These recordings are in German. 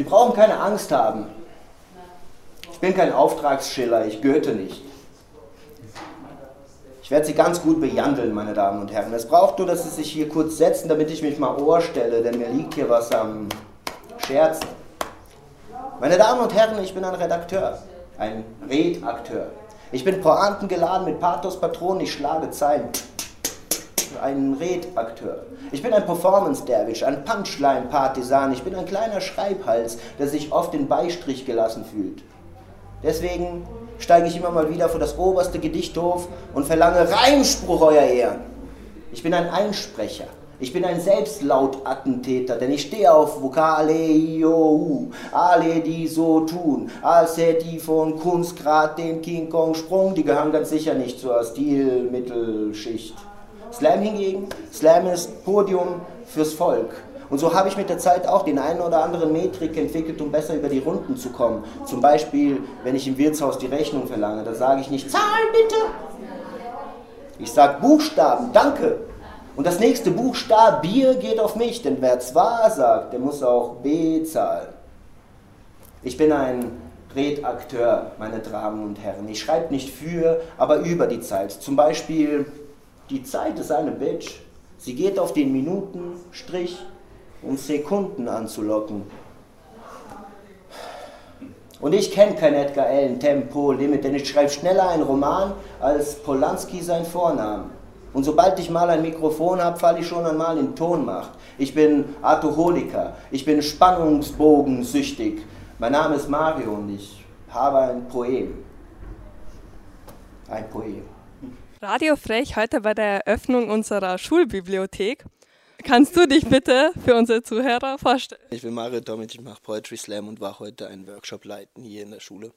Sie brauchen keine Angst haben. Ich bin kein Auftragsschiller, ich Goethe nicht. Ich werde Sie ganz gut bejandeln, meine Damen und Herren. Es braucht nur, dass Sie sich hier kurz setzen, damit ich mich mal Ohr stelle, denn mir liegt hier was am Scherzen. Meine Damen und Herren, ich bin ein Redakteur, ein Redakteur. Ich bin pointengeladen mit Pathos-Patronen, ich schlage Zeilen. Ein Redakteur. Ich bin ein Performance-Derwisch, ein Punchline-Partisan. Ich bin ein kleiner Schreibhals, der sich oft in Beistrich gelassen fühlt. Deswegen steige ich immer mal wieder vor das oberste Gedichthof und verlange Reimspruch, euer Ehren. Ich bin ein Einsprecher. Ich bin ein Selbstlaut-Attentäter, denn ich stehe auf Vokale, Io, alle die so tun, als hätte die von Kunst grad den King Kong Sprung, die gehören ganz sicher nicht zur Stilmittelschicht. Slam hingegen, Slam ist Podium fürs Volk. Und so habe ich mit der Zeit auch den einen oder anderen Metrik entwickelt, um besser über die Runden zu kommen. Zum Beispiel, wenn ich im Wirtshaus die Rechnung verlange, da sage ich nicht Zahlen bitte. Ich sage Buchstaben, danke. Und das nächste Buchstabe Bier geht auf mich, denn wer zwar sagt, der muss auch B zahlen. Ich bin ein Redakteur, meine Damen und Herren. Ich schreibe nicht für, aber über die Zeit. Zum Beispiel, die Zeit ist eine Bitch. Sie geht auf den Minuten, Strich, um Sekunden anzulocken. Und ich kenne kein Edgar Allan Tempo Limit, denn ich schreibe schneller einen Roman als Polanski sein Vornamen. Und sobald ich mal ein Mikrofon habe, falle ich schon einmal in Tonmacht. Ich bin Alkoholiker, ich bin spannungsbogensüchtig. Mein Name ist Mario und ich habe ein Poem. Ein Poem. Radio Frech heute bei der Eröffnung unserer Schulbibliothek. Kannst du dich bitte für unsere Zuhörer vorstellen? Ich bin Mario Domic, ich mache Poetry Slam und war heute einen Workshop leiten hier in der Schule.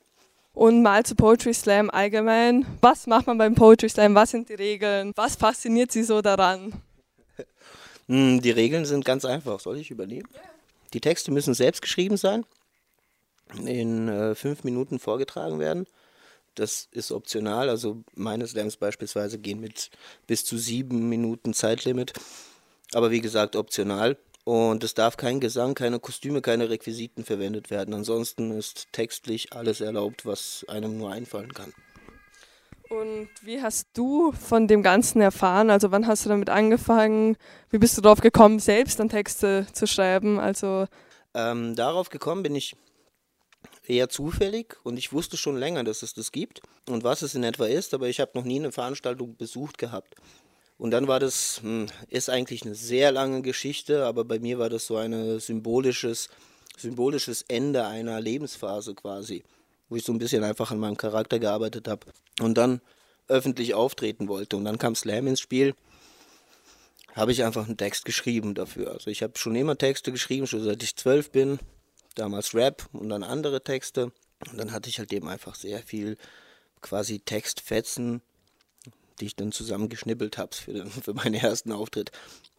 Und mal zu Poetry Slam allgemein. Was macht man beim Poetry Slam? Was sind die Regeln? Was fasziniert Sie so daran? Hm, die Regeln sind ganz einfach. Soll ich übernehmen? Die Texte müssen selbst geschrieben sein, in äh, fünf Minuten vorgetragen werden. Das ist optional. Also meine Slams beispielsweise gehen mit bis zu sieben Minuten Zeitlimit. Aber wie gesagt, optional. Und es darf kein Gesang, keine Kostüme, keine Requisiten verwendet werden. Ansonsten ist textlich alles erlaubt, was einem nur einfallen kann. Und wie hast du von dem Ganzen erfahren? Also wann hast du damit angefangen? Wie bist du darauf gekommen, selbst dann Texte zu schreiben? Also ähm, darauf gekommen bin ich eher zufällig und ich wusste schon länger, dass es das gibt und was es in etwa ist, aber ich habe noch nie eine Veranstaltung besucht gehabt. Und dann war das, hm, ist eigentlich eine sehr lange Geschichte, aber bei mir war das so ein symbolisches, symbolisches Ende einer Lebensphase quasi, wo ich so ein bisschen einfach an meinem Charakter gearbeitet habe und dann öffentlich auftreten wollte. Und dann kam Slam ins Spiel, habe ich einfach einen Text geschrieben dafür. Also ich habe schon immer Texte geschrieben, schon seit ich zwölf bin, damals Rap und dann andere Texte. Und dann hatte ich halt eben einfach sehr viel quasi Textfetzen die ich dann zusammengeschnippelt habe für, für meinen ersten Auftritt.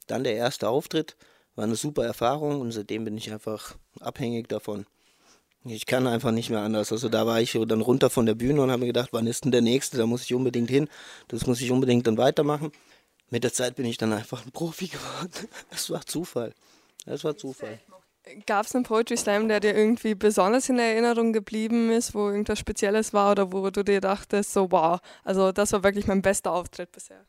Dann der erste Auftritt war eine super Erfahrung und seitdem bin ich einfach abhängig davon. Ich kann einfach nicht mehr anders. Also da war ich dann runter von der Bühne und habe mir gedacht, wann ist denn der nächste? Da muss ich unbedingt hin. Das muss ich unbedingt dann weitermachen. Mit der Zeit bin ich dann einfach ein Profi geworden. Es war Zufall. Es war Zufall. Gab es einen Poetry Slam, der dir irgendwie besonders in Erinnerung geblieben ist, wo irgendwas Spezielles war oder wo du dir dachtest, so wow, also das war wirklich mein bester Auftritt bisher?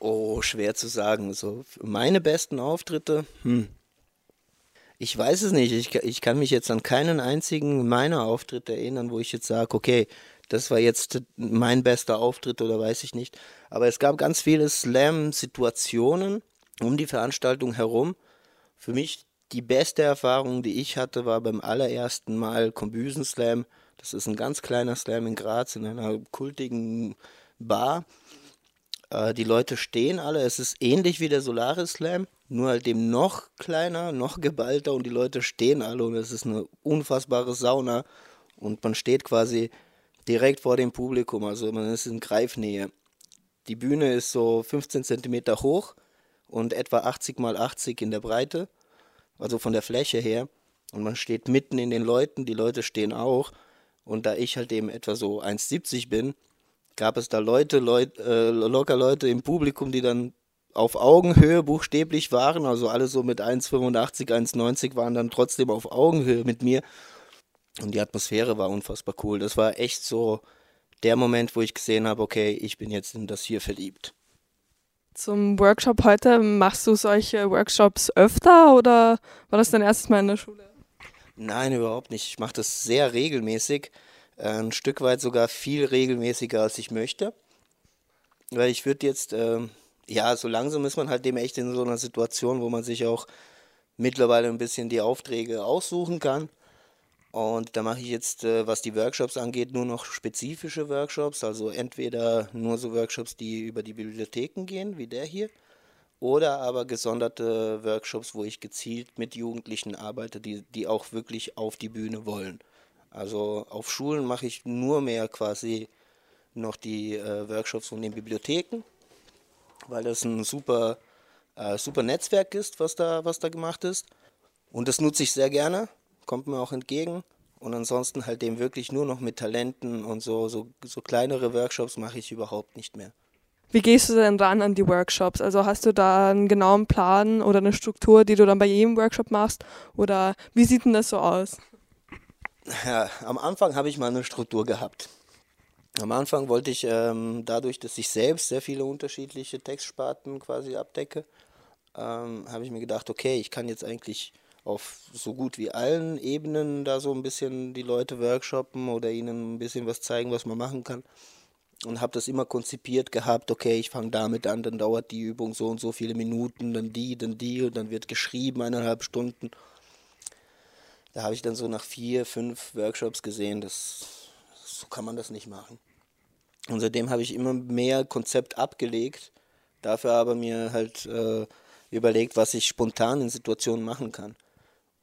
Oh, schwer zu sagen. So, meine besten Auftritte, hm. Ich weiß es nicht. Ich, ich kann mich jetzt an keinen einzigen meiner Auftritte erinnern, wo ich jetzt sage, okay, das war jetzt mein bester Auftritt oder weiß ich nicht. Aber es gab ganz viele Slam-Situationen um die Veranstaltung herum. Für mich die beste Erfahrung, die ich hatte, war beim allerersten Mal Kombüsen Slam. Das ist ein ganz kleiner Slam in Graz in einer kultigen Bar. Äh, die Leute stehen alle. Es ist ähnlich wie der Solaris Slam, nur halt eben noch kleiner, noch geballter und die Leute stehen alle und es ist eine unfassbare Sauna und man steht quasi direkt vor dem Publikum, also man ist in Greifnähe. Die Bühne ist so 15 cm hoch und etwa 80 mal 80 in der Breite, also von der Fläche her. Und man steht mitten in den Leuten, die Leute stehen auch. Und da ich halt eben etwa so 1,70 bin, gab es da Leute, Leut, äh, locker Leute im Publikum, die dann auf Augenhöhe buchstäblich waren, also alle so mit 1,85, 1,90 waren dann trotzdem auf Augenhöhe mit mir. Und die Atmosphäre war unfassbar cool. Das war echt so der Moment, wo ich gesehen habe, okay, ich bin jetzt in das hier verliebt. Zum Workshop heute, machst du solche Workshops öfter oder war das dein erstes Mal in der Schule? Nein, überhaupt nicht. Ich mache das sehr regelmäßig. Äh, ein Stück weit sogar viel regelmäßiger, als ich möchte. Weil ich würde jetzt, äh, ja, so langsam ist man halt dem echt in so einer Situation, wo man sich auch mittlerweile ein bisschen die Aufträge aussuchen kann. Und da mache ich jetzt, äh, was die Workshops angeht, nur noch spezifische Workshops. Also entweder nur so Workshops, die über die Bibliotheken gehen, wie der hier, oder aber gesonderte Workshops, wo ich gezielt mit Jugendlichen arbeite, die, die auch wirklich auf die Bühne wollen. Also auf Schulen mache ich nur mehr quasi noch die äh, Workshops von den Bibliotheken, weil das ein super, äh, super Netzwerk ist, was da, was da gemacht ist. Und das nutze ich sehr gerne, kommt mir auch entgegen. Und ansonsten halt dem wirklich nur noch mit Talenten und so, so, so kleinere Workshops mache ich überhaupt nicht mehr. Wie gehst du denn ran an die Workshops? Also hast du da einen genauen Plan oder eine Struktur, die du dann bei jedem Workshop machst? Oder wie sieht denn das so aus? Ja, am Anfang habe ich mal eine Struktur gehabt. Am Anfang wollte ich ähm, dadurch, dass ich selbst sehr viele unterschiedliche Textsparten quasi abdecke, ähm, habe ich mir gedacht, okay, ich kann jetzt eigentlich auf so gut wie allen Ebenen da so ein bisschen die Leute workshoppen oder ihnen ein bisschen was zeigen, was man machen kann. Und habe das immer konzipiert gehabt, okay, ich fange damit an, dann dauert die Übung so und so viele Minuten, dann die, dann die und dann wird geschrieben eineinhalb Stunden da habe ich dann so nach vier, fünf Workshops gesehen, dass so kann man das nicht machen. Und seitdem habe ich immer mehr Konzept abgelegt, dafür aber mir halt äh, überlegt, was ich spontan in Situationen machen kann.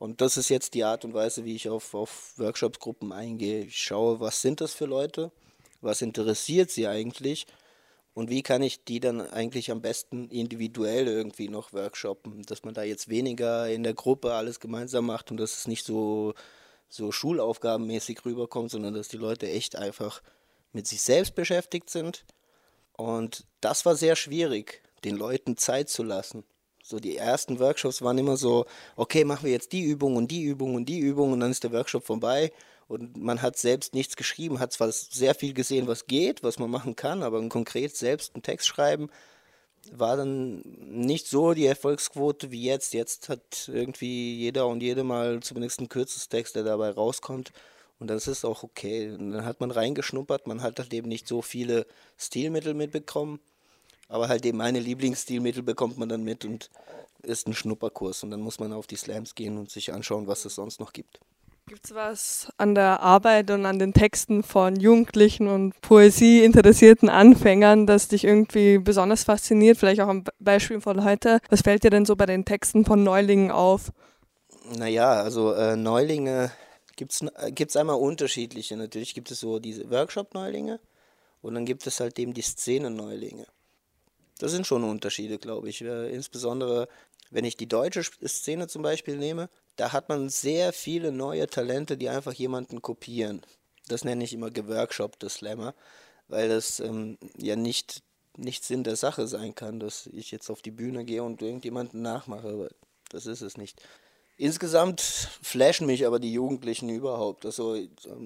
Und das ist jetzt die Art und Weise, wie ich auf, auf Workshopsgruppen eingehe. Ich schaue, was sind das für Leute, was interessiert sie eigentlich und wie kann ich die dann eigentlich am besten individuell irgendwie noch workshoppen, dass man da jetzt weniger in der Gruppe alles gemeinsam macht und dass es nicht so, so schulaufgabenmäßig rüberkommt, sondern dass die Leute echt einfach mit sich selbst beschäftigt sind. Und das war sehr schwierig, den Leuten Zeit zu lassen. So die ersten Workshops waren immer so, okay, machen wir jetzt die Übung und die Übung und die Übung und dann ist der Workshop vorbei und man hat selbst nichts geschrieben, hat zwar sehr viel gesehen, was geht, was man machen kann, aber konkret selbst einen Text schreiben war dann nicht so die Erfolgsquote wie jetzt. Jetzt hat irgendwie jeder und jede mal zumindest einen Kürzestext, der dabei rauskommt. Und das ist auch okay. Und dann hat man reingeschnuppert, man hat halt eben nicht so viele Stilmittel mitbekommen. Aber halt eben meine Lieblingsstilmittel bekommt man dann mit und ist ein Schnupperkurs. Und dann muss man auf die Slams gehen und sich anschauen, was es sonst noch gibt. Gibt es was an der Arbeit und an den Texten von Jugendlichen und Poesie interessierten Anfängern, das dich irgendwie besonders fasziniert? Vielleicht auch ein Beispiel von heute. Was fällt dir denn so bei den Texten von Neulingen auf? Naja, also äh, Neulinge gibt es äh, einmal unterschiedliche. Natürlich gibt es so diese Workshop-Neulinge und dann gibt es halt eben die Szenen-Neulinge. Das sind schon Unterschiede, glaube ich. Äh, insbesondere, wenn ich die deutsche Szene zum Beispiel nehme, da hat man sehr viele neue Talente, die einfach jemanden kopieren. Das nenne ich immer geworkshoppte Slammer, weil das ähm, ja nicht, nicht Sinn der Sache sein kann, dass ich jetzt auf die Bühne gehe und irgendjemanden nachmache. Das ist es nicht. Insgesamt flashen mich aber die Jugendlichen überhaupt. Also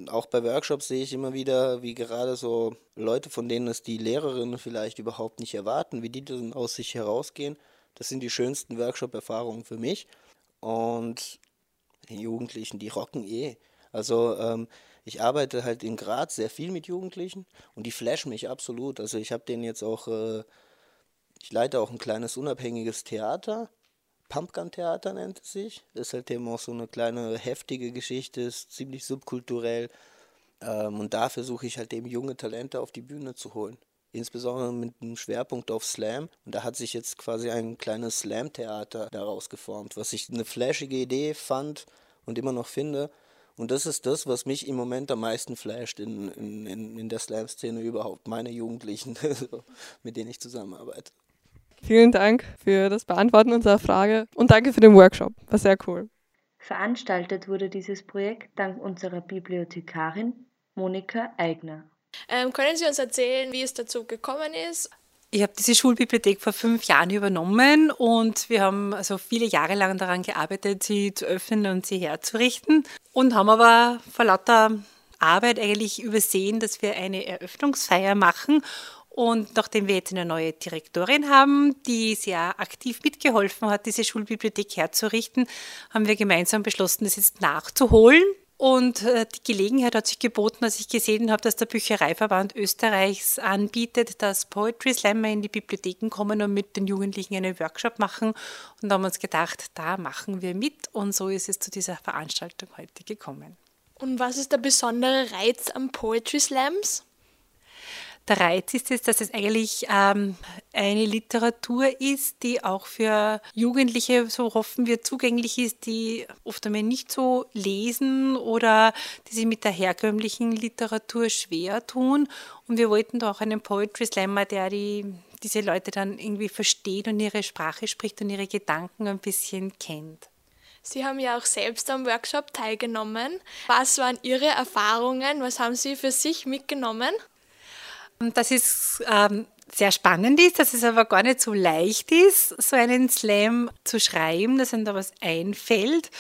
auch bei Workshops sehe ich immer wieder, wie gerade so Leute, von denen es die Lehrerinnen vielleicht überhaupt nicht erwarten, wie die dann aus sich herausgehen. Das sind die schönsten Workshop-Erfahrungen für mich. Und Die Jugendlichen, die rocken eh. Also ähm, ich arbeite halt in Graz sehr viel mit Jugendlichen und die flashen mich absolut. Also ich habe denen jetzt auch, äh, ich leite auch ein kleines unabhängiges Theater. Pumpgun Theater nennt es sich. Das ist halt eben auch so eine kleine heftige Geschichte, ist ziemlich subkulturell. Ähm, und da versuche ich halt eben junge Talente auf die Bühne zu holen. Insbesondere mit einem Schwerpunkt auf Slam. Und da hat sich jetzt quasi ein kleines Slam-Theater daraus geformt, was ich eine flashige Idee fand und immer noch finde. Und das ist das, was mich im Moment am meisten flasht in, in, in der Slam-Szene überhaupt. Meine Jugendlichen, mit denen ich zusammenarbeite. Vielen Dank für das Beantworten unserer Frage und danke für den Workshop. War sehr cool. Veranstaltet wurde dieses Projekt dank unserer Bibliothekarin Monika Eigner. Ähm, können Sie uns erzählen, wie es dazu gekommen ist? Ich habe diese Schulbibliothek vor fünf Jahren übernommen und wir haben also viele Jahre lang daran gearbeitet, sie zu öffnen und sie herzurichten und haben aber vor lauter Arbeit eigentlich übersehen, dass wir eine Eröffnungsfeier machen und nachdem wir jetzt eine neue Direktorin haben, die sehr aktiv mitgeholfen hat, diese Schulbibliothek herzurichten, haben wir gemeinsam beschlossen, das jetzt nachzuholen. Und äh, die Gelegenheit hat sich geboten, als ich gesehen habe, dass der Büchereiverband Österreichs anbietet, dass Poetry Slammer in die Bibliotheken kommen und mit den Jugendlichen einen Workshop machen. Und da haben wir uns gedacht, da machen wir mit. Und so ist es zu dieser Veranstaltung heute gekommen. Und was ist der besondere Reiz am Poetry Slams? Der Reiz ist es, dass es eigentlich ähm, eine Literatur ist, die auch für Jugendliche, so hoffen wir, zugänglich ist, die oft einmal nicht so lesen oder die sich mit der herkömmlichen Literatur schwer tun. Und wir wollten da auch einen Poetry Slammer, der die, diese Leute dann irgendwie versteht und ihre Sprache spricht und ihre Gedanken ein bisschen kennt. Sie haben ja auch selbst am Workshop teilgenommen. Was waren Ihre Erfahrungen? Was haben Sie für sich mitgenommen? Dass es ähm, sehr spannend ist, dass es aber gar nicht so leicht ist, so einen Slam zu schreiben, dass einem da was einfällt.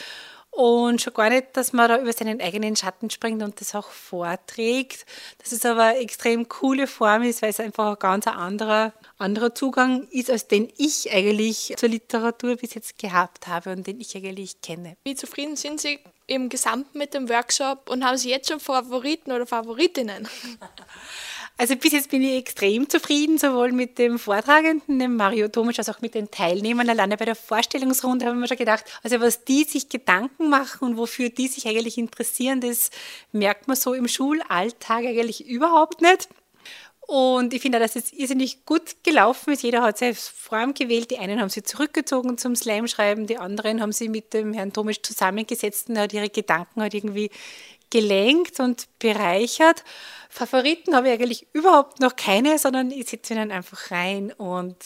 Und schon gar nicht, dass man da über seinen eigenen Schatten springt und das auch vorträgt. Dass es aber eine extrem coole Form ist, weil es einfach ein ganz anderer, anderer Zugang ist, als den ich eigentlich zur Literatur bis jetzt gehabt habe und den ich eigentlich kenne. Wie zufrieden sind Sie im Gesamten mit dem Workshop und haben Sie jetzt schon Favoriten oder Favoritinnen? Also bis jetzt bin ich extrem zufrieden, sowohl mit dem Vortragenden, dem Mario Tomisch, als auch mit den Teilnehmern. Alleine bei der Vorstellungsrunde haben wir schon gedacht, also was die sich Gedanken machen und wofür die sich eigentlich interessieren, das merkt man so im Schulalltag eigentlich überhaupt nicht. Und ich finde, dass es irrsinnig gut gelaufen ist. Jeder hat seine Form gewählt. Die einen haben sie zurückgezogen zum Slam-Schreiben, die anderen haben sie mit dem Herrn Tomisch zusammengesetzt und hat ihre Gedanken halt irgendwie gelenkt und bereichert. Favoriten habe ich eigentlich überhaupt noch keine, sondern ich sitze ihnen einfach rein und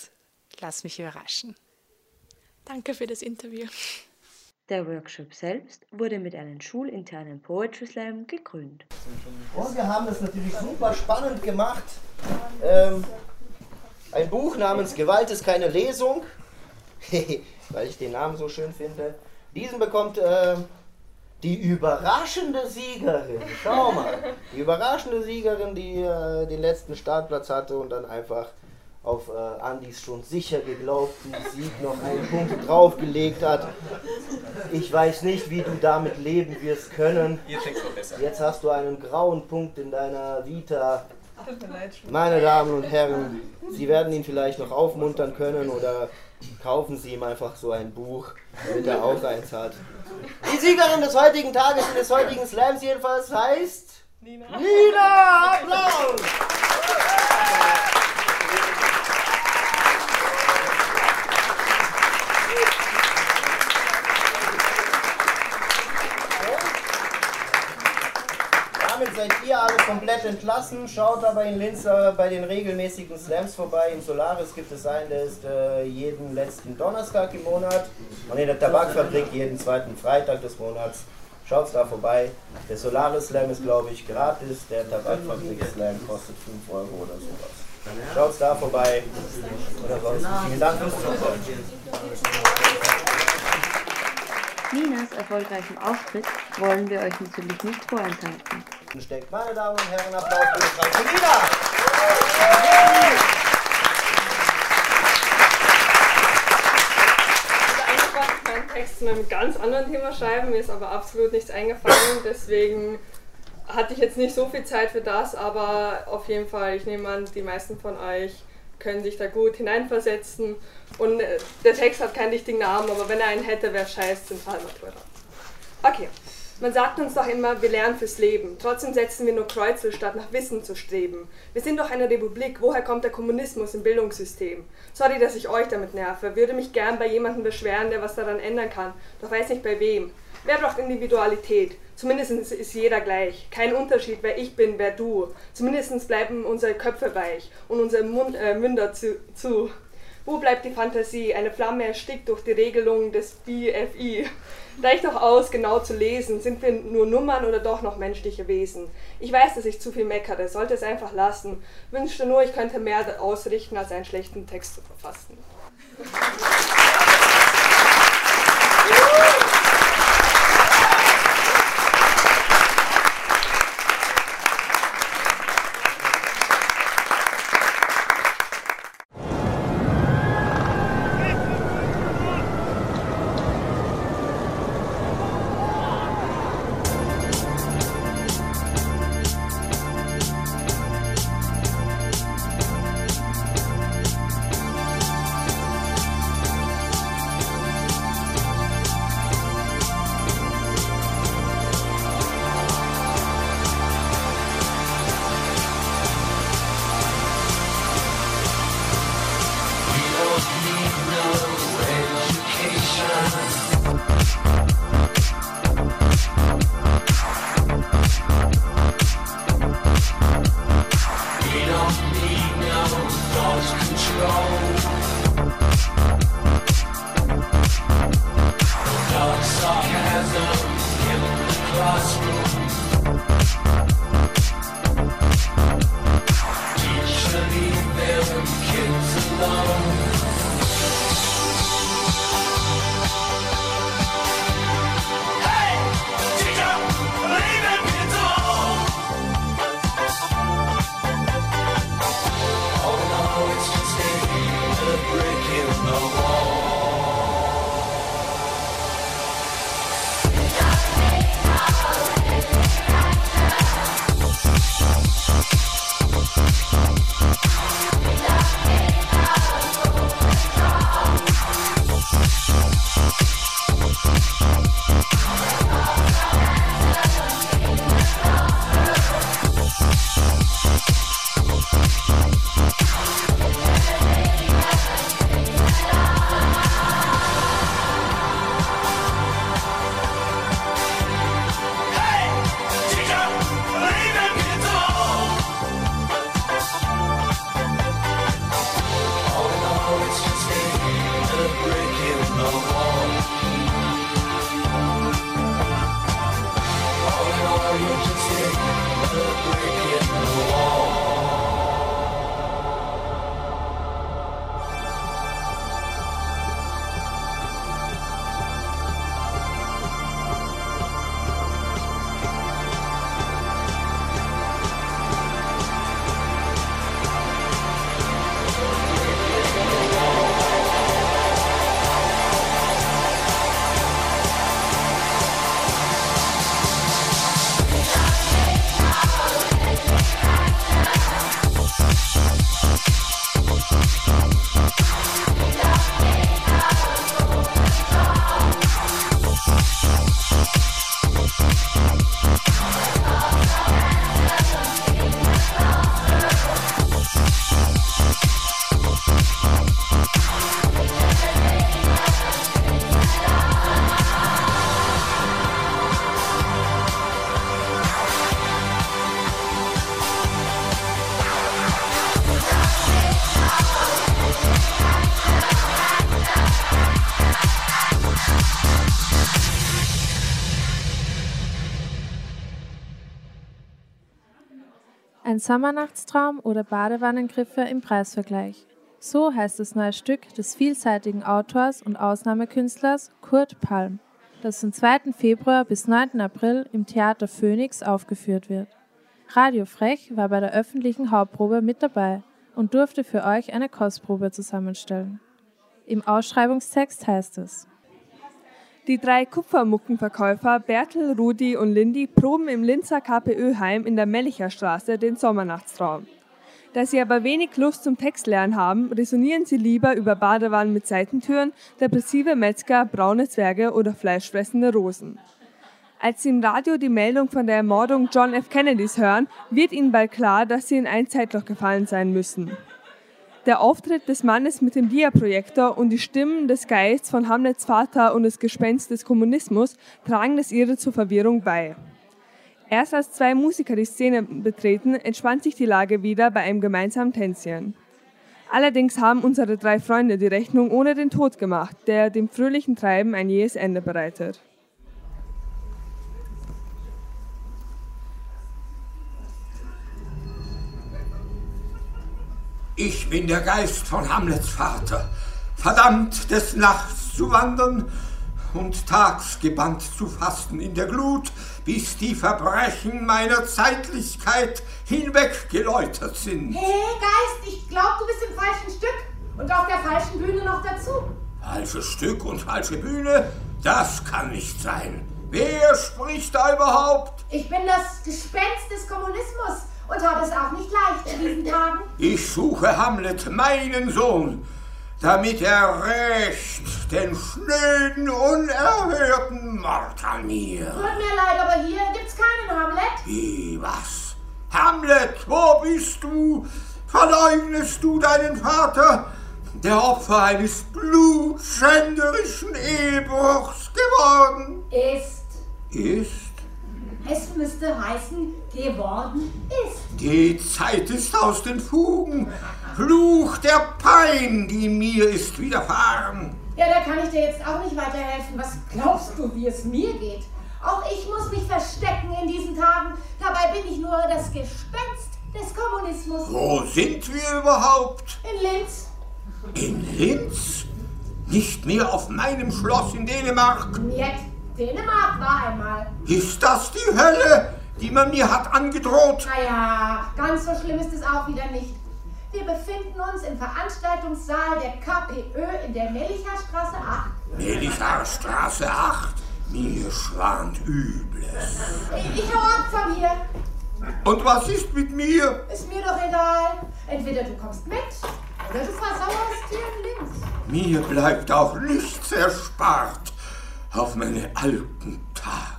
lasse mich überraschen. Danke für das Interview. Der Workshop selbst wurde mit einem schulinternen Poetry Slam gekrönt. Und wir haben das natürlich super spannend gemacht. Ähm, ein Buch namens Gewalt ist keine Lesung, weil ich den Namen so schön finde. Diesen bekommt äh, die überraschende Siegerin. Schau mal. Die überraschende Siegerin, die äh, den letzten Startplatz hatte und dann einfach auf äh, Andys schon sicher geglaubten Sieg noch einen Punkt draufgelegt hat. Ich weiß nicht, wie du damit leben wirst können. Jetzt hast du einen grauen Punkt in deiner Vita. Meine Damen und Herren, Sie werden ihn vielleicht noch aufmuntern können oder kaufen Sie ihm einfach so ein Buch, damit er auch eins hat. Die Siegerin des heutigen Tages und des heutigen Slams jedenfalls heißt Nina. Nina! Applaus! Damit seid ihr alle komplett entlassen. Schaut aber in Linz äh, bei den regelmäßigen Slams vorbei. Im Solaris gibt es einen, der ist äh, jeden letzten Donnerstag im Monat. Und in der Tabakfabrik jeden zweiten Freitag des Monats. Schaut da vorbei. Der Solaris Slam ist, glaube ich, gratis. Der Tabakfabrik Slam kostet 5 Euro oder sowas. Schaut da vorbei. Oder sonst. Vielen Dank fürs Zuschauen. Ninas erfolgreichen Auftritt wollen wir euch natürlich nicht vorenthalten. Steckt, meine Damen und Herren, Applaus für Frank Nina! Einfach mein Text zu einem ganz anderen Thema schreiben, mir ist aber absolut nichts eingefallen, deswegen hatte ich jetzt nicht so viel Zeit für das, aber auf jeden Fall, ich nehme an, die meisten von euch können sich da gut hineinversetzen und äh, der Text hat keinen richtigen Namen, aber wenn er einen hätte, wäre scheiß Zentralmatura. Okay. Man sagt uns doch immer, wir lernen fürs Leben. Trotzdem setzen wir nur Kreuze, statt nach Wissen zu streben. Wir sind doch eine Republik. Woher kommt der Kommunismus im Bildungssystem? Sorry, dass ich euch damit nerve. Würde mich gern bei jemandem beschweren, der was daran ändern kann. Doch weiß nicht bei wem. Wer braucht Individualität? Zumindest ist jeder gleich. Kein Unterschied, wer ich bin, wer du. Zumindest bleiben unsere Köpfe weich und unsere Mund, äh, Münder zu, zu. Wo bleibt die Fantasie? Eine Flamme erstickt durch die Regelungen des BFI. Reicht doch aus, genau zu lesen. Sind wir nur Nummern oder doch noch menschliche Wesen? Ich weiß, dass ich zu viel meckere, sollte es einfach lassen. Wünschte nur, ich könnte mehr ausrichten, als einen schlechten Text zu verfassen. Sommernachtstraum oder Badewannengriffe im Preisvergleich. So heißt das neue Stück des vielseitigen Autors und Ausnahmekünstlers Kurt Palm, das vom 2. Februar bis 9. April im Theater Phoenix aufgeführt wird. Radio Frech war bei der öffentlichen Hauptprobe mit dabei und durfte für euch eine Kostprobe zusammenstellen. Im Ausschreibungstext heißt es: Die drei Kupfermuckenverkäufer Bertel, Rudi und Lindy proben im Linzer KPÖ-Heim in der Mellicher Straße den Sommernachtstraum. Da sie aber wenig Lust zum Textlernen haben, resonieren sie lieber über Badewannen mit Seitentüren, depressive Metzger, braune Zwerge oder fleischfressende Rosen. Als sie im Radio die Meldung von der Ermordung John F. Kennedys hören, wird ihnen bald klar, dass sie in ein Zeitloch gefallen sein müssen. Der Auftritt des Mannes mit dem Dia-Projektor und die Stimmen des Geists von Hamlets Vater und des Gespenst des Kommunismus tragen das ihre zur Verwirrung bei. Erst als zwei Musiker die Szene betreten, entspannt sich die Lage wieder bei einem gemeinsamen Tänzchen. Allerdings haben unsere drei Freunde die Rechnung ohne den Tod gemacht, der dem fröhlichen Treiben ein jähes Ende bereitet. Ich bin der Geist von Hamlets Vater, verdammt des Nachts zu wandern und tags gebannt zu fasten in der Glut, bis die Verbrechen meiner Zeitlichkeit hinweggeläutert sind. Hey Geist, ich glaube, du bist im falschen Stück und auf der falschen Bühne noch dazu. Falsches Stück und falsche Bühne? Das kann nicht sein. Wer spricht da überhaupt? Ich bin das Gespenst des Kommunismus und habe es auch nicht leicht in diesen Tagen. Ich suche Hamlet, meinen Sohn, damit er rächt den schnöden, unerhörten Mord an mir. Tut mir leid, aber hier gibt's keinen Hamlet. Wie, was? Hamlet, wo bist du? Verleugnest du deinen Vater, der Opfer eines blutschänderischen Ehebruchs geworden? Ist. Ist? Es müsste heißen, geworden ist. Die Zeit ist aus den Fugen. Fluch der Pein, die mir ist widerfahren. Ja, da kann ich dir jetzt auch nicht weiterhelfen. Was glaubst du, wie es mir geht? Auch ich muss mich verstecken in diesen Tagen. Dabei bin ich nur das Gespenst des Kommunismus. Wo sind wir überhaupt? In Linz. In Linz? Nicht mehr auf meinem Schloss in Dänemark? Niet. Dänemark war einmal. Ist das die Hölle, die man mir hat angedroht? Naja, ganz so schlimm ist es auch wieder nicht. Wir befinden uns im Veranstaltungssaal der KPÖ in der Mellicher Straße 8. Mellicher Straße 8? Mir schwant Übles. Ich hau ab von hier. Und was ist mit mir? Ist mir doch egal. Entweder du kommst mit oder du versauerst hier in Linz. Mir bleibt auch nichts erspart auf meine alten Tage.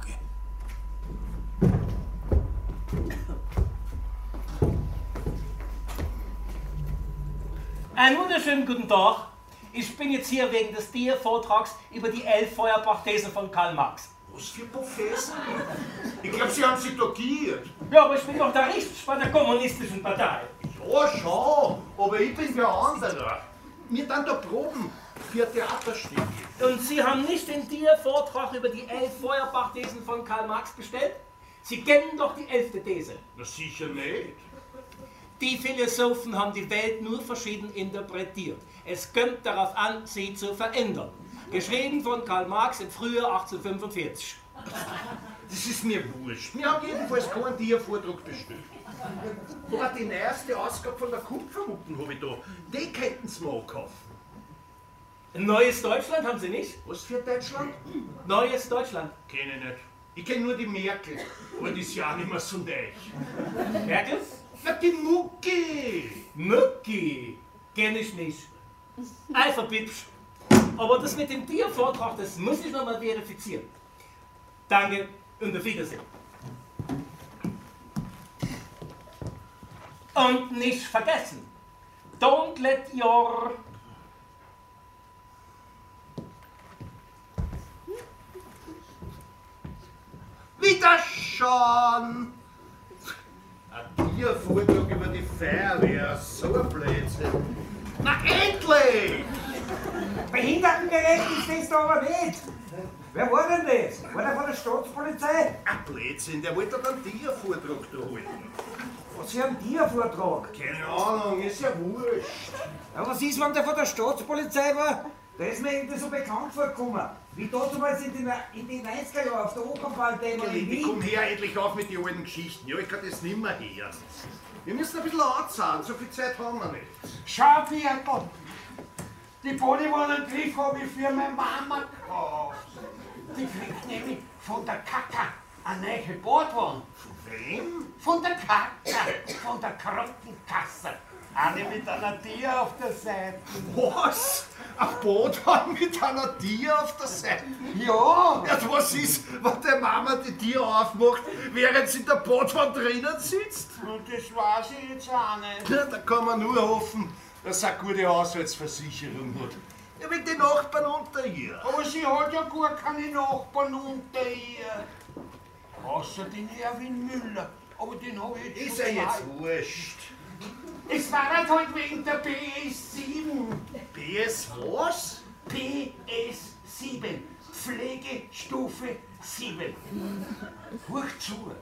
Einen wunderschönen guten Tag. Ich bin jetzt hier wegen des Dia-Vortrags über die elf Feuerparthesen von Karl Marx. Was für Prophesen? Ich glaube, Sie haben sich blockiert. Ja, aber ich bin doch der Richter bei der Kommunistischen Partei. Ja, schon, aber ich bin der andere. Wir dann da proben für Theaterstücke. Und Sie haben nicht den Dia-Vortrag über die elf Feuerparthesen von Karl Marx bestellt? Sie kennen doch die elfte These. Na sicher nicht. Die Philosophen haben die Welt nur verschieden interpretiert. Es kommt darauf an, sie zu verändern. Geschrieben von Karl Marx im Frühjahr 1845. Das ist mir wurscht. Wir haben jedenfalls keinen Dia-Vortrag bestellt. Aber die neueste Ausgabe von der Kupfermucken habe ich da. Die könnten Sie mal kaufen. Ein neues Deutschland haben Sie nicht? Was für Deutschland? Neues Deutschland. Kenne ich nicht. Ich kenne nur die Merkel. Aber die ist ja auch nicht mehr so neu. Merkel? Na, die Mucki. Mucki? Kenn ich nicht. Alphabibsch. Aber das mit dem Tiervortrag, das muss ich nochmal verifizieren. Danke und auf Wiedersehen. Und nicht vergessen, don't let your Wieder schon! Ein Biervortrag über die Feuerwehr, so ein Blödsinn. Na endlich! Behindertengerecht ist das da aber nicht. Wer war denn das? War der von der Staatspolizei? Ein Blödsinn, der wollte doch einen Dia-Vortrag da halten. Was für ein Dia-Vortrag? Keine Ahnung, ist ja wurscht. Ja, was ist, wenn der von der Staatspolizei war? Der ist mir irgendwie so bekannt vorgekommen. Wie damals in den, in den 90er Jahren auf der Opernballdämmer in Wien. komm her, endlich auf mit den alten Geschichten. Ja, ich kann das nimmer hören. Wir müssen ein bisschen laut sein, so viel Zeit haben wir nicht. Schau, Viertel. Die Bodywolle Griff habe ich für meine Mama gekauft. Die kriegt nämlich von der Kaka eine neue Bordwand. Von wem? Von der Kaka, von der Krankenkasse. Eine mit einer Tier auf der Seite. Was? Ein Boot mit einer Tier auf der Seite? Ja. ja was ist, wenn der Mama die Tier aufmacht, während sie in der Bootwand drinnen sitzt? Und das weiß ich jetzt auch nicht. Ja, da kann man nur hoffen, dass sie eine gute Haushaltsversicherung hat. Ja, mit den Nachbarn unter ihr. Aber sie hat ja gar keine Nachbarn unter ihr. Außer den Erwin Müller. Aber den habe ich jetzt Ist er jetzt wurscht? Es war halt halt wegen der PS7. PS was? PS7. Pflegestufe 7. Hör zu.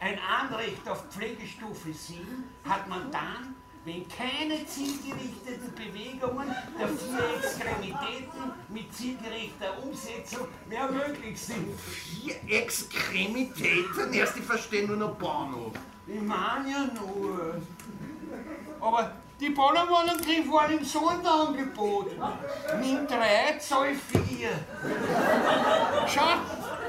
Ein Anrecht auf Pflegestufe 7 hat man dann, wenn keine zielgerichteten Bewegungen der vier Extremitäten mit zielgerechter Umsetzung mehr möglich sind. Vier Extremitäten? Erst ich verstehe nur noch Bahnhof. Ich meine ja nur. Aber die Bollerwallenkrieg waren im Sonderangebot. Nimm drei, zahl vier. Schau,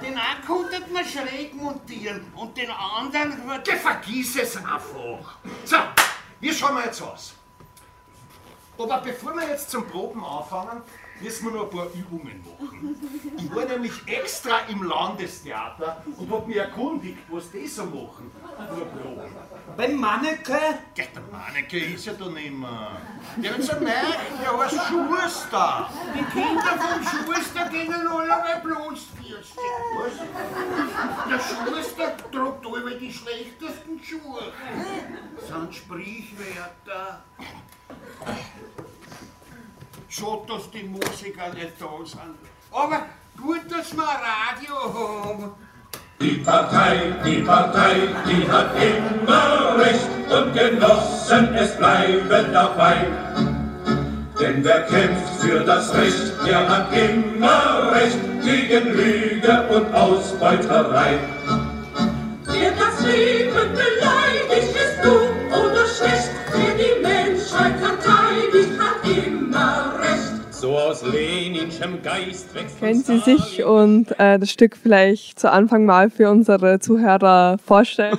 den einen konnte man schräg montieren und den anderen... Geh, vergiss es einfach. So, wie schauen wir jetzt aus? Aber bevor wir jetzt zum Proben anfangen, müssen wir noch ein paar Übungen machen. Ich war nämlich extra im Landestheater und hab mich erkundigt, was die so machen. Beim Manneke? Ja, der Manneke ist ja da nicht mehr. Der hat so neu, der heißt Schuster. Die Kinder vom Schuster gehen alle bloß 40. Was? Der Schuster tragt alle die schlechtesten Schuhe. Sind Sprichwörter. Schade, dass die Musiker nicht da sind. Aber gut, dass wir Radio haben. Die Partei, die Partei, die hat immer Recht und Genossen, es bleiben dabei. Denn wer kämpft für das Recht, der hat immer Recht gegen Lüge und Ausbeuterei. Wer das Leben beleidigt, ist dumm oder schlecht. Können Sie sich und äh, das Stück vielleicht zu Anfang mal für unsere Zuhörer vorstellen?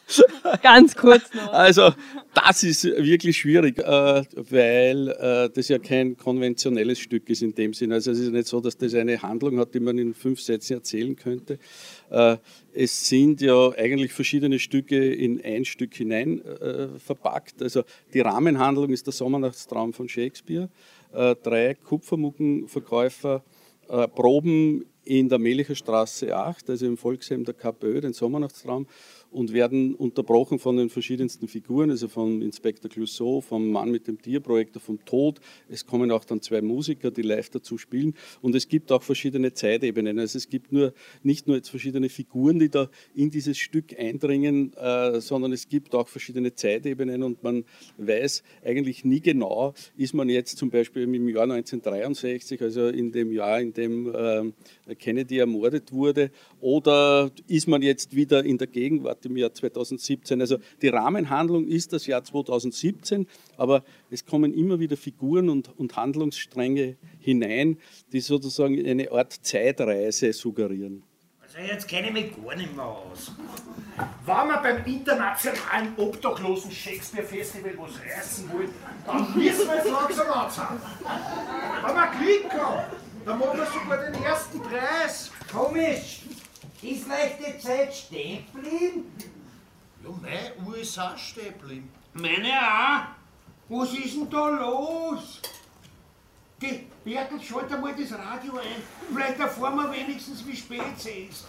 Ganz kurz noch. Also, das ist wirklich schwierig, äh, weil äh, das ja kein konventionelles Stück ist in dem Sinne. Also, es ist nicht so, dass das eine Handlung hat, die man in fünf Sätzen erzählen könnte. Äh, es sind ja eigentlich verschiedene Stücke in ein Stück hinein äh, verpackt. Also, die Rahmenhandlung ist der Sommernachtstraum von Shakespeare. Äh, drei Kupfermuckenverkäufer äh, proben in der Melicher Straße 8, also im Volksheim der KPÖ, den Sommernachtstraum, und werden unterbrochen von den verschiedensten Figuren, also vom Inspektor Clouseau, vom Mann mit dem Tierprojektor, vom Tod. Es kommen auch dann zwei Musiker, die live dazu spielen. Und es gibt auch verschiedene Zeitebenen. Also es gibt nur, nicht nur jetzt verschiedene Figuren, die da in dieses Stück eindringen, äh, sondern es gibt auch verschiedene Zeitebenen und man weiß eigentlich nie genau, ist man jetzt zum Beispiel im Jahr 1963, also in dem Jahr, in dem äh, Kennedy ermordet wurde, oder ist man jetzt wieder in der Gegenwart im Jahr 2017. Also die Rahmenhandlung ist das Jahr 2017, aber es kommen immer wieder Figuren und, und Handlungsstränge hinein, die sozusagen eine Art Zeitreise suggerieren. Also jetzt kenne ich mich gar nicht mehr aus. Wenn wir beim internationalen Obdachlosen Shakespeare Festival was reißen wollen, dann müssen wir jetzt langsam anzahlen. Wenn wir Glück haben, dann machen wir sogar den ersten Preis. Komisch. Ist leicht die Zeit stehen geblieben? Ja, mein USA stehen geblieben. Meine auch. Was ist denn da los? Geh, Bertel, schalt einmal das Radio ein. Vielleicht erfahren wir wenigstens, wie spät es ist.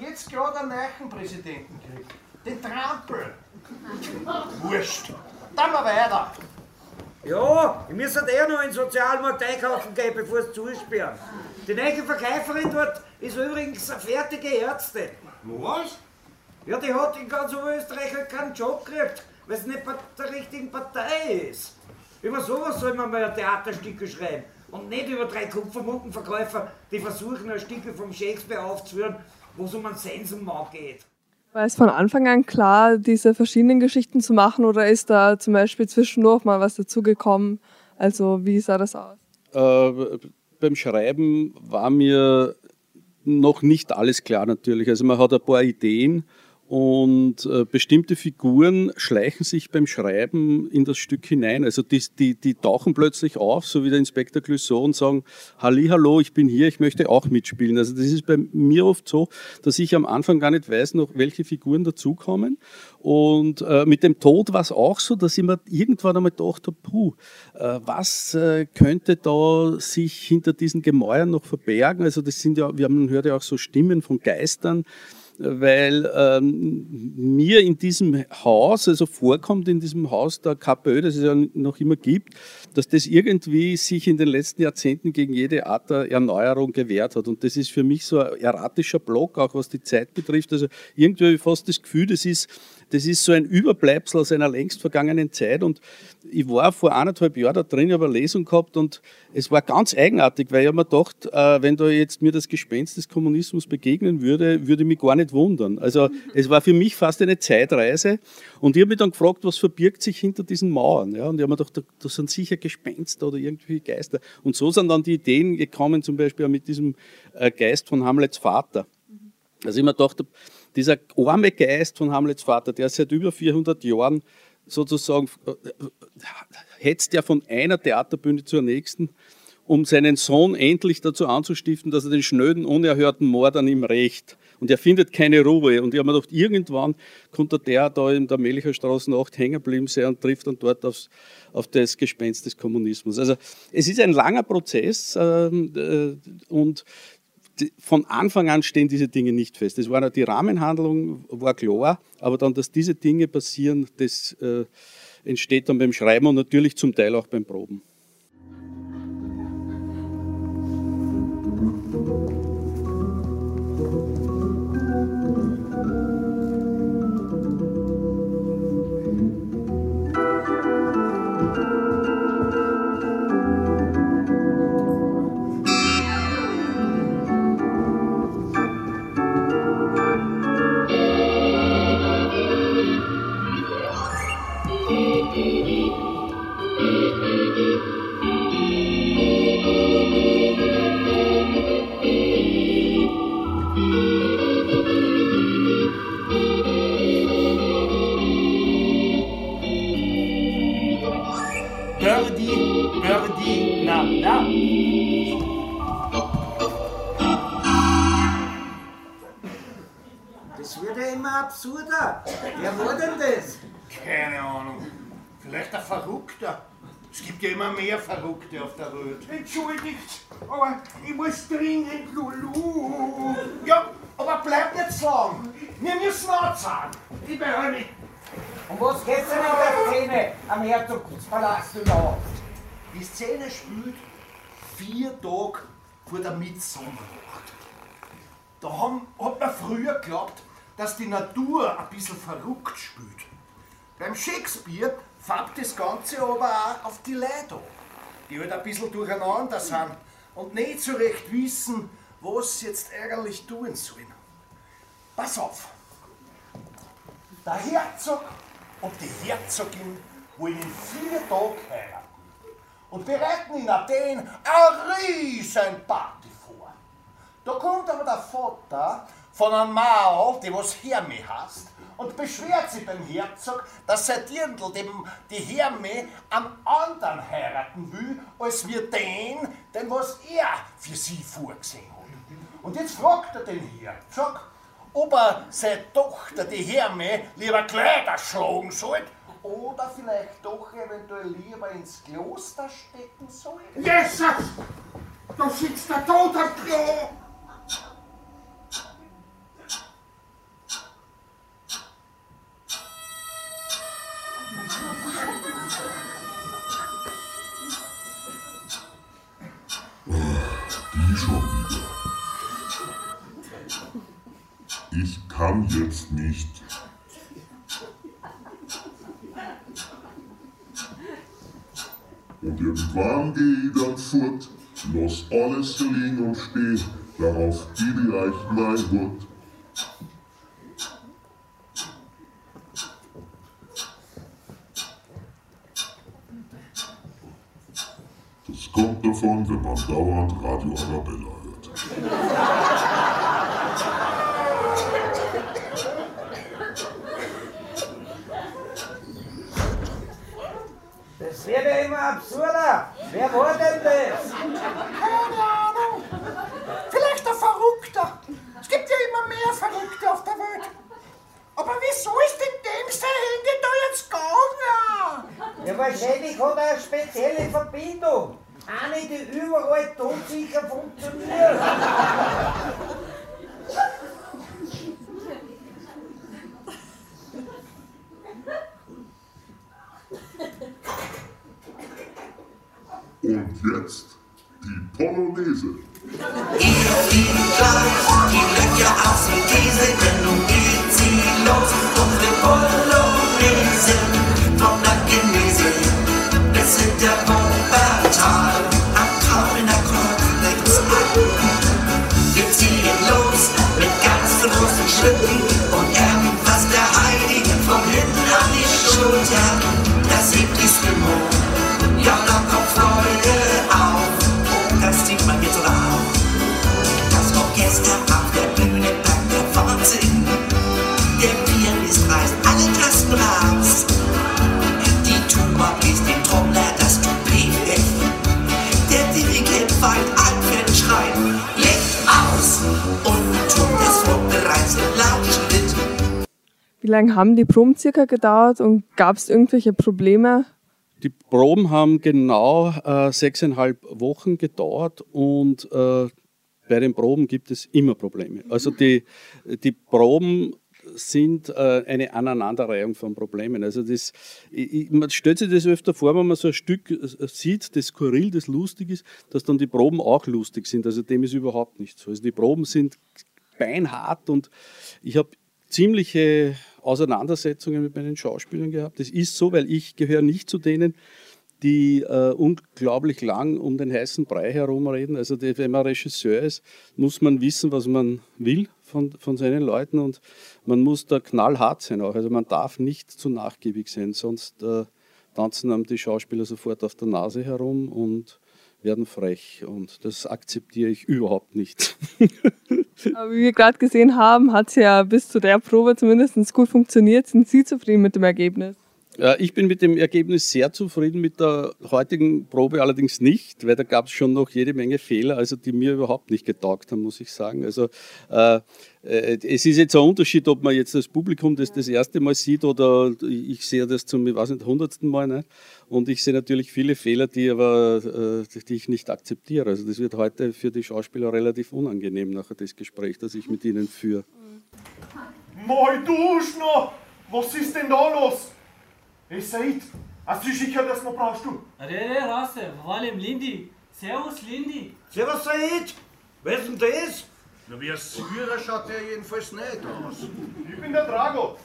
Jetzt gerade einen neuen Präsidenten gekriegt. Den Trampel. Wurscht. Dann mal weiter. Ja, ich muss halt eher noch in den Sozialmarkt einkaufen gehen, bevor sie zusperren. Die neue Verkäuferin dort ist übrigens eine fertige Ärztin. Was? Ja, die hat in ganz Österreich halt keinen Job gekriegt, weil sie nicht bei der richtigen Partei ist. Über sowas soll man mal ein Theaterstücke schreiben. Und nicht über drei Kupfermunkenverkäufer, die versuchen, ein Stück vom Shakespeare aufzuführen, wo es um einen Sensenmann geht. War es von Anfang an klar, diese verschiedenen Geschichten zu machen oder ist da zum Beispiel zwischendurch mal was dazugekommen? Also wie sah das aus? Äh, beim Schreiben war mir noch nicht alles klar natürlich. Also man hat ein paar Ideen und äh, bestimmte Figuren schleichen sich beim Schreiben in das Stück hinein. Also die, die, die tauchen plötzlich auf, so wie der Inspektor Clouseau und sagen, hallo, ich bin hier, ich möchte auch mitspielen. Also das ist bei mir oft so, dass ich am Anfang gar nicht weiß, noch welche Figuren dazukommen. Und äh, mit dem Tod war es auch so, dass ich mir irgendwann einmal gedacht habe, puh, äh, was äh, könnte da sich hinter diesen Gemäuern noch verbergen? Also das sind ja, wir haben, hört ja auch so Stimmen von Geistern, weil ähm, mir in diesem Haus, also vorkommt in diesem Haus der KPÖ, das es ja noch immer gibt, dass das irgendwie sich in den letzten Jahrzehnten gegen jede Art der Erneuerung gewehrt hat. Und das ist für mich so ein erratischer Block, auch was die Zeit betrifft. Also irgendwie habe ich fast das Gefühl, das ist das ist so ein Überbleibsel aus einer längst vergangenen Zeit. Und ich war vor anderthalb Jahren da drin, habe eine Lesung gehabt und es war ganz eigenartig, weil ich mir gedacht, äh, wenn da jetzt mir das Gespenst des Kommunismus begegnen würde, würde ich mich gar nicht wundern. Also es war für mich fast eine Zeitreise. Und ich habe mich dann gefragt, was verbirgt sich hinter diesen Mauern. Ja? Und ich habe mir gedacht, da, sind sicher Gespenster oder irgendwelche Geister. Und so sind dann die Ideen gekommen, zum Beispiel mit diesem äh, Geist von Hamlets Vater. Also ich mir gedacht dieser arme Geist von Hamlets Vater, der seit über 400 Jahren sozusagen äh, hetzt ja von einer Theaterbühne zur nächsten, um seinen Sohn endlich dazu anzustiften, dass er den schnöden, unerhörten Mord an ihm rächt. Und er findet keine Ruhe. Und ich habe mir gedacht, irgendwann konnte der da in der Melicher Straße 8 hängen geblieben sein und trifft dann dort aufs, auf das Gespenst des Kommunismus. Also es ist ein langer Prozess ähm, äh, und von Anfang an stehen diese Dinge nicht fest. Es war die Rahmenhandlung war klar, aber dann, dass diese Dinge passieren, das äh, entsteht dann beim Schreiben und natürlich zum Teil auch beim Proben. Absurder. Wer war denn das? Keine Ahnung. Vielleicht ein Verrückter. Es gibt ja immer mehr Verrückte auf der Welt. Entschuldigt, aber ich muss dringend Lulu. Ja, aber bleib nicht so lang. Wir müssen anzahlen. Ich behalte mich. Um was geht's denn in der Szene am Herzogspalast überhaupt? Die Szene spielt vier Tage vor der Mitsommernacht. Da haben, hat man früher geglaubt, dass die Natur ein bisschen verrückt spielt. Beim Shakespeare färbt das Ganze aber auch auf die Leute die halt ein bisschen durcheinander sind und nicht so recht wissen, was sie jetzt ärgerlich tun sollen. Pass auf! Der Herzog und die Herzogin wollen in vier Tagen heiraten und bereiten in Athen eine riesen Party vor. Da kommt aber der Vater von einem Mao, die was Herme heißt, und beschwert sich beim Herzog, dass sein Dirndl dem, die Herme am anderen heiraten will, als wir den, den was er für sie vorgesehen hat. Und jetzt fragt er den Herzog, ob er seine Tochter, die Herme, lieber Kleider schlagen soll oder vielleicht doch eventuell lieber ins Kloster stecken soll? Jesus! Da sitzt der Tod am Klo! Ich kann jetzt nicht. Und irgendwann geh ich dann fort, lass alles liegen und stehen, darauf gebe ich mein Wort. Das kommt davon, wenn man dauernd Radio Arabella hört. Wie lange haben die Proben circa gedauert und gab es irgendwelche Probleme? Die Proben haben genau äh, sechseinhalb Wochen gedauert und äh, bei den Proben gibt es immer Probleme. Also die, die Proben sind äh, eine Aneinanderreihung von Problemen. Also das, ich, man stellt sich das öfter vor, wenn man so ein Stück äh, sieht, das skurril, das lustig ist, dass dann die Proben auch lustig sind. Also dem ist überhaupt nicht so. Also die Proben sind beinhart und ich habe ziemliche Auseinandersetzungen mit meinen Schauspielern gehabt. Das ist so, weil ich gehöre nicht zu denen, die äh, unglaublich lang um den heißen Brei herumreden. Also die, wenn man Regisseur ist, muss man wissen, was man will von, von seinen Leuten und man muss da knallhart sein auch. Also man darf nicht zu nachgiebig sein, sonst äh, tanzen einem die Schauspieler sofort auf der Nase herum und werden frech und das akzeptiere ich überhaupt nicht. Aber wie wir gerade gesehen haben, hat es ja bis zu der Probe zumindest gut funktioniert. Sind Sie zufrieden mit dem Ergebnis? Äh, Ich bin mit dem Ergebnis sehr zufrieden, mit der heutigen Probe allerdings nicht, weil da gab es schon noch jede Menge Fehler, also die mir überhaupt nicht getaugt haben, muss ich sagen. Also äh, äh, es ist jetzt ein Unterschied, ob man jetzt das Publikum das das erste Mal sieht oder ich sehe das zum, ich weiß nicht, hundertsten Mal. Nicht? Und ich sehe natürlich viele Fehler, die aber äh, die ich nicht akzeptiere. Also das wird heute für die Schauspieler relativ unangenehm nachher das Gespräch, das ich mit ihnen führe. Moi du noch! Was ist denn da los? Hey Said, hast assiste que dass du prostu. Re, re, rase, valem Lindi. Servus, Lindi. Servus, Said. Wer ist denn das? Na, wie ein Syrer schaut der jedenfalls nicht aus. Ich bin der Drago.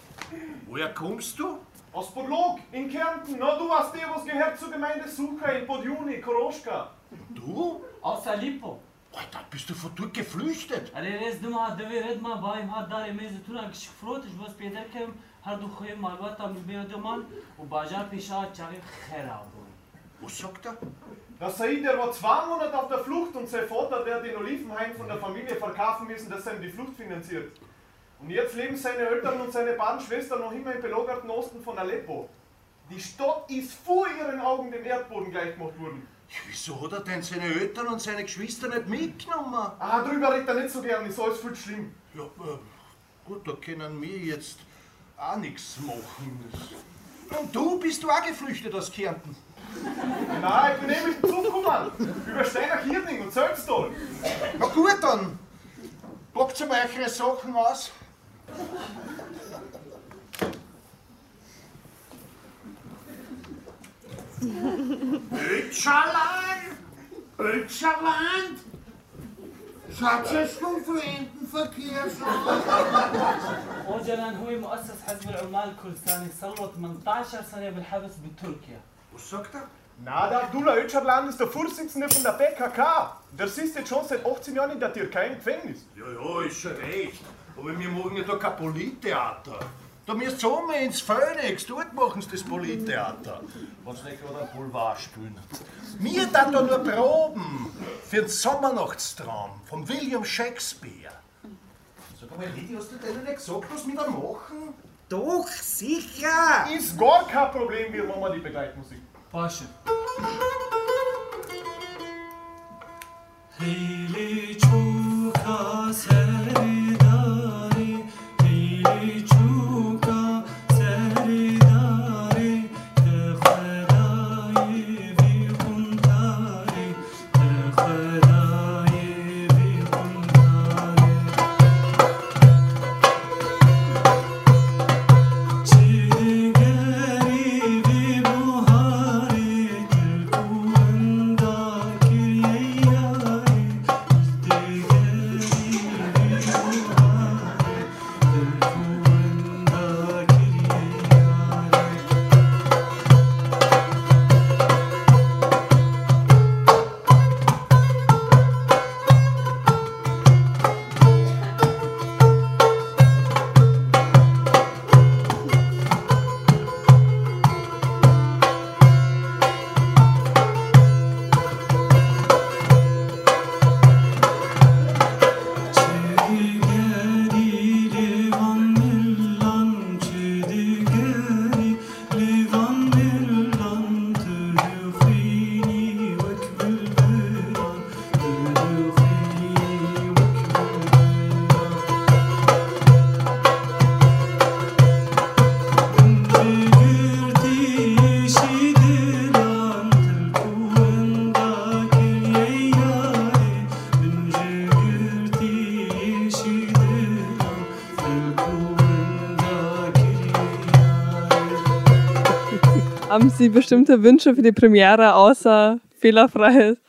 Woher kommst du? Aus Podlog, in Kärnten. Na, du hast der, eh, was gehört zur Gemeinde Suka in Podjuni, Koroschka. Du? Aus Aleppo. Alter, bist du von dort geflüchtet? Re, re, ist nur, da wir reden mal bei ihm, hat da die Mese tun, ich freut dich, was bei kommt. هر دو خوی مالوات am بیادمان و بازار پیشا چاگه خیر آبون Was sagt er? Der Said, der war zwei Monate auf der Flucht und sein Vater, der hat den Olivenhain von der Familie verkaufen müssen, dass er ihm die Flucht finanziert. Und jetzt leben seine Eltern und seine beiden Schwestern noch immer im belagerten Osten von Aleppo. Die Stadt ist vor ihren Augen dem Erdboden gleichgemacht worden. Wieso hat er denn seine Eltern und seine Geschwister nicht mitgenommen? Ah, drüber redet er nicht so gern, ist alles viel schlimm. Ja, äh, gut, da können wir jetzt auch nichts machen. Und du bist du auch geflüchtet aus Kärnten? Nein, ich bin nämlich zurückgekommen. Über Steiner Kirning und Sölztal. Na gut, dann packt mal eure Sachen aus. Ötscherland! Ötscherland! Schaut jetzt vom Fremdenverkehr اوجلان هو مؤسس حزب العمال الكردستاني صار 18 سنه بالحبس بتركيا Was sagt er? Na, der Abdullah Öcalan ist der Vorsitzende von der PKK. Der sitzt jetzt schon seit 18 Jahren in der Türkei im Gefängnis. Ja, ja, ist schon recht. Aber wir machen ja da kein Polittheater. Da müsst ihr um ins Phoenix, dort machen sie das Polittheater. Wenn sie nicht gerade einen Boulevard spielen. Wir dann da nur Proben für den Sommernachtstraum von William Shakespeare. Sag mal, Lidi, hast du denen nicht gesagt, was wir da machen? Doch, sicher! Ist gar kein Problem, wir machen die Begleitmusik. Pasche. Hey, Haben Sie bestimmte Wünsche für die Premiere außer fehlerfreies?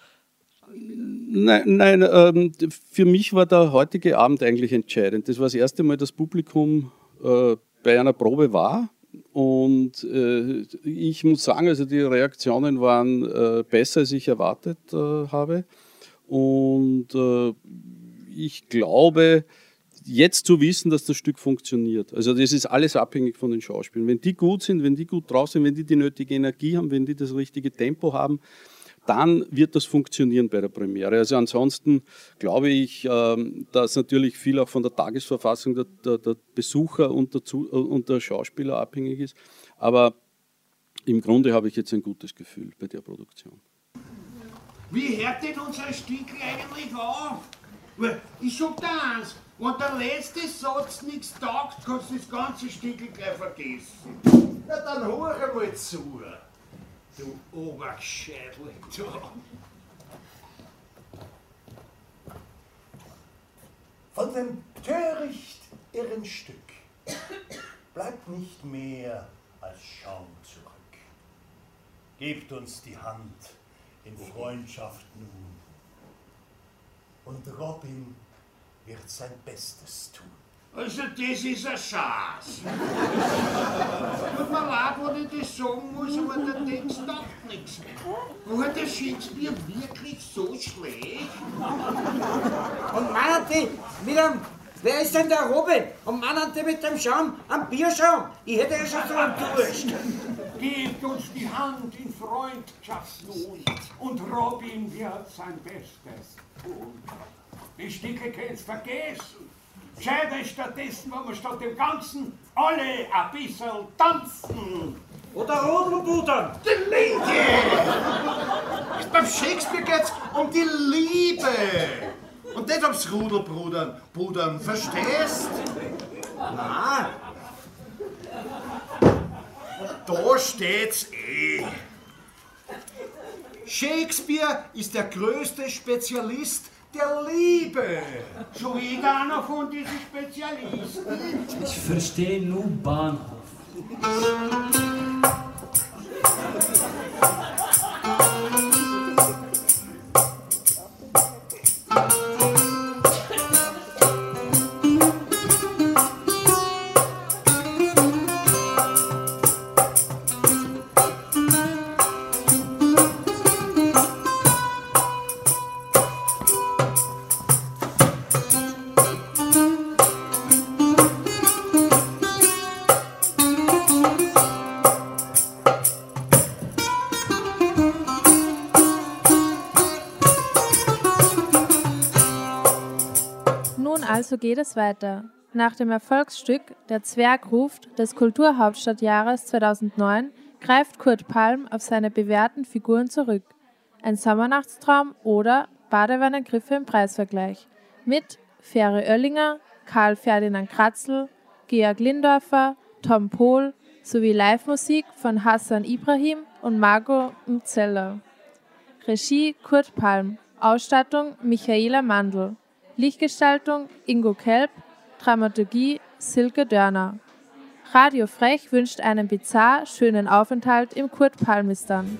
Nein, nein ähm, für mich war der heutige Abend eigentlich entscheidend. Das war das erste Mal, dass Publikum äh, bei einer Probe war. Und äh, ich muss sagen, also die Reaktionen waren äh, besser, als ich erwartet äh, habe. Und äh, ich glaube, jetzt zu wissen, dass das Stück funktioniert. Also das ist alles abhängig von den Schauspielern. Wenn die gut sind, wenn die gut drauf sind, wenn die die nötige Energie haben, wenn die das richtige Tempo haben, dann wird das funktionieren bei der Premiere. Also ansonsten glaube ich, ähm, dass natürlich viel auch von der Tagesverfassung der, der, der Besucher und der, äh, und der Schauspieler abhängig ist. Aber im Grunde habe ich jetzt ein gutes Gefühl bei der Produktion. Wie hört denn unser Stickel eigentlich auf? Ich sag dir eins, wenn der letzte Satz nichts taugt, kannst du das ganze Stickel gleich vergessen. Na dann hör einmal zu. Du Obergescheidl. Du. Von dem töricht irren Stück bleibt nicht mehr als Schaum zurück. Gebt uns die Hand in Freundschaft nun. Und Robin wird sein Bestes tun. Also das ist ein Schatz. Tut mir leid, wenn ich das sagen muss, aber der Text taugt nichts. War der Shakespeare wirklich so schlecht? Und meinen die mit einem, wer ist denn der Robin? Und meinen die mit dem Schaum am Bierschaum? Ich hätte ja schon so einen Durst. Gebt uns die Hand in Freundschaftsnot und Robin wird sein Bestes tun. Die Stücke kannst vergessen. Gescheiter stattdessen, wenn wir statt dem Ganzen alle ein bisschen tanzen. Oder Rodelbudern. Die Linke! Beim Shakespeare geht's um die Liebe. Und nicht ums Rudelbrudern, Budern, verstehst? Nein. Da steht's eh. Shakespeare ist der größte Spezialist der Liebe. So einer von diesen Spezialisten. Ich verstehe nur Bahnhof. geht es weiter? Nach dem Erfolgsstück Der Zwerg ruft des Kulturhauptstadtjahres 2009 greift Kurt Palm auf seine bewährten Figuren zurück. Ein Sommernachtstraum oder Badewannengriffe im Preisvergleich mit Fähre Oellinger, Karl Ferdinand Kratzel, Georg Lindorfer, Tom Pohl sowie Live-Musik von Hassan Ibrahim und Margot Mzeller. Regie Kurt Palm, Ausstattung Michaela Mandl. Lichtgestaltung Ingo Kelb, Dramaturgie Silke Dörner. Radio Frech wünscht einen bizarr schönen Aufenthalt im Kurt Palmistan.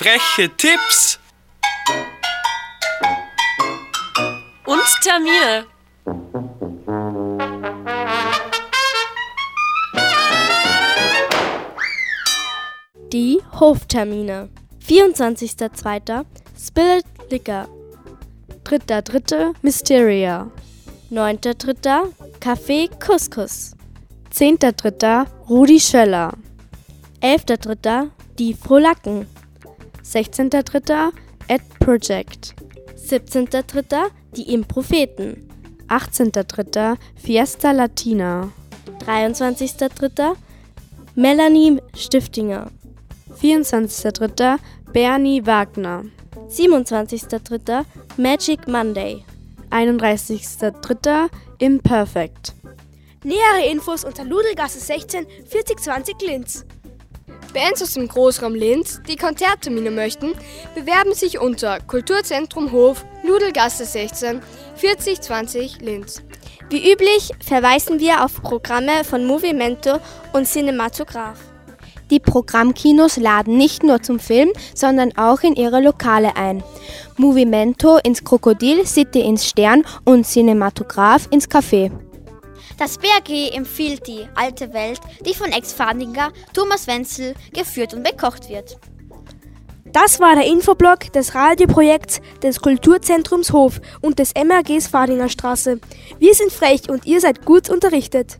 Freche Tipps Und Termine. Die Hoftermine. 24.02. Spirit Liquor. 3.3. Mysteria. 9.3. Café Couscous. 10.3. Rudi Schöller. 11.3. Die Frohlacken. 16.3. Ed Project. 17.3. Die Impropheten. 18.3. Fiesta Latina. 23.3. Melanie Stiftinger. 24.3. Bernie Wagner. 27.3. Magic Monday. 31.3. Imperfect. Nähere Infos unter Ludelgasse 16 4020 Linz. Bands aus dem Großraum Linz, die Konzerttermine möchten, bewerben sich unter Kulturzentrum Hof, Nudelgasse 16 4020 Linz. Wie üblich verweisen wir auf Programme von Movimento und Cinematograph. Die Programmkinos laden nicht nur zum Film, sondern auch in ihre Lokale ein. Movimento ins Krokodil, City ins Stern und Cinematograph ins Café. Das BAG empfiehlt die alte Welt, die von Ex-Fadinger Thomas Wenzel geführt und bekocht wird. Das war der Infoblog des Radioprojekts des Kulturzentrums Hof und des MRGs Fadinger Straße. Wir sind frech und ihr seid gut unterrichtet.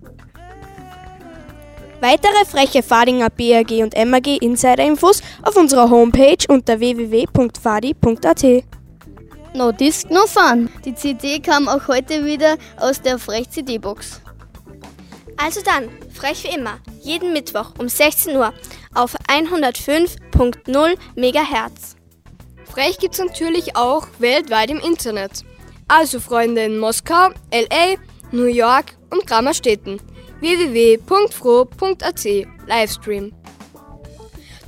Weitere freche Fadinger BRG und MRG Insider-Infos auf unserer Homepage unter www.fadi.at. No Disc, no Fun. Die CD kam auch heute wieder aus der Frech-CD-Box. Also dann, frech wie immer, jeden Mittwoch um 16 Uhr auf 105.0 MHz. Frech gibt's natürlich auch weltweit im Internet. Also Freunde in Moskau, LA, New York und Grammerstädten. www.fro.at Livestream.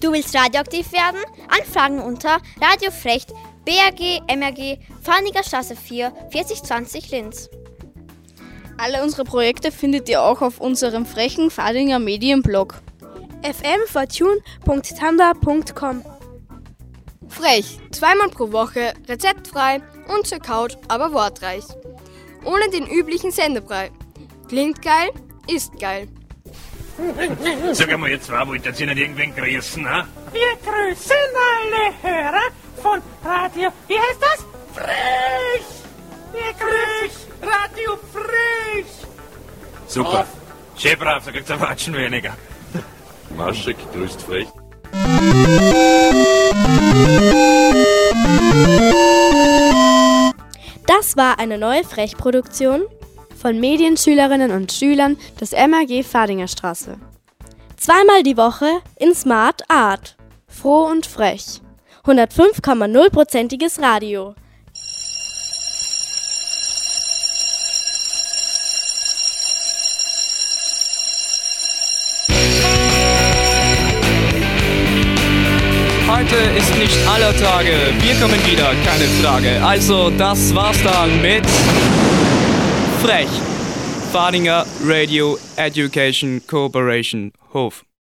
Du willst radioaktiv werden? Anfragen unter Radiofrecht BRG MRG Farniger Straße 4 4020 Linz. Alle unsere Projekte findet ihr auch auf unserem frechen Fadinger Medienblog fmfortune.tanda.com. Frech, zweimal pro Woche, rezeptfrei und zur Couch, aber wortreich. Ohne den üblichen Sendebrei. Klingt geil, ist geil. Sag einmal, ihr zwei wollt ihr nicht irgendwen grüßen, ha? Wir grüßen alle Hörer von Radio. Wie heißt das? Frech! Grüßen Radio Frech! Super. Schön brav, da kriegt's ein Watschen weniger. Maschek grüßt frech. Das war eine neue Frechproduktion von Medienschülerinnen und Schülern des MAG Fadinger Straße. Zweimal die Woche in Smart Art. Froh und frech. 105,0%iges Radio. Heute ist nicht aller Tage. Wir kommen wieder, keine Frage. Also, das war's dann mit Frech. Fadinger Radio Education Cooperation Hof.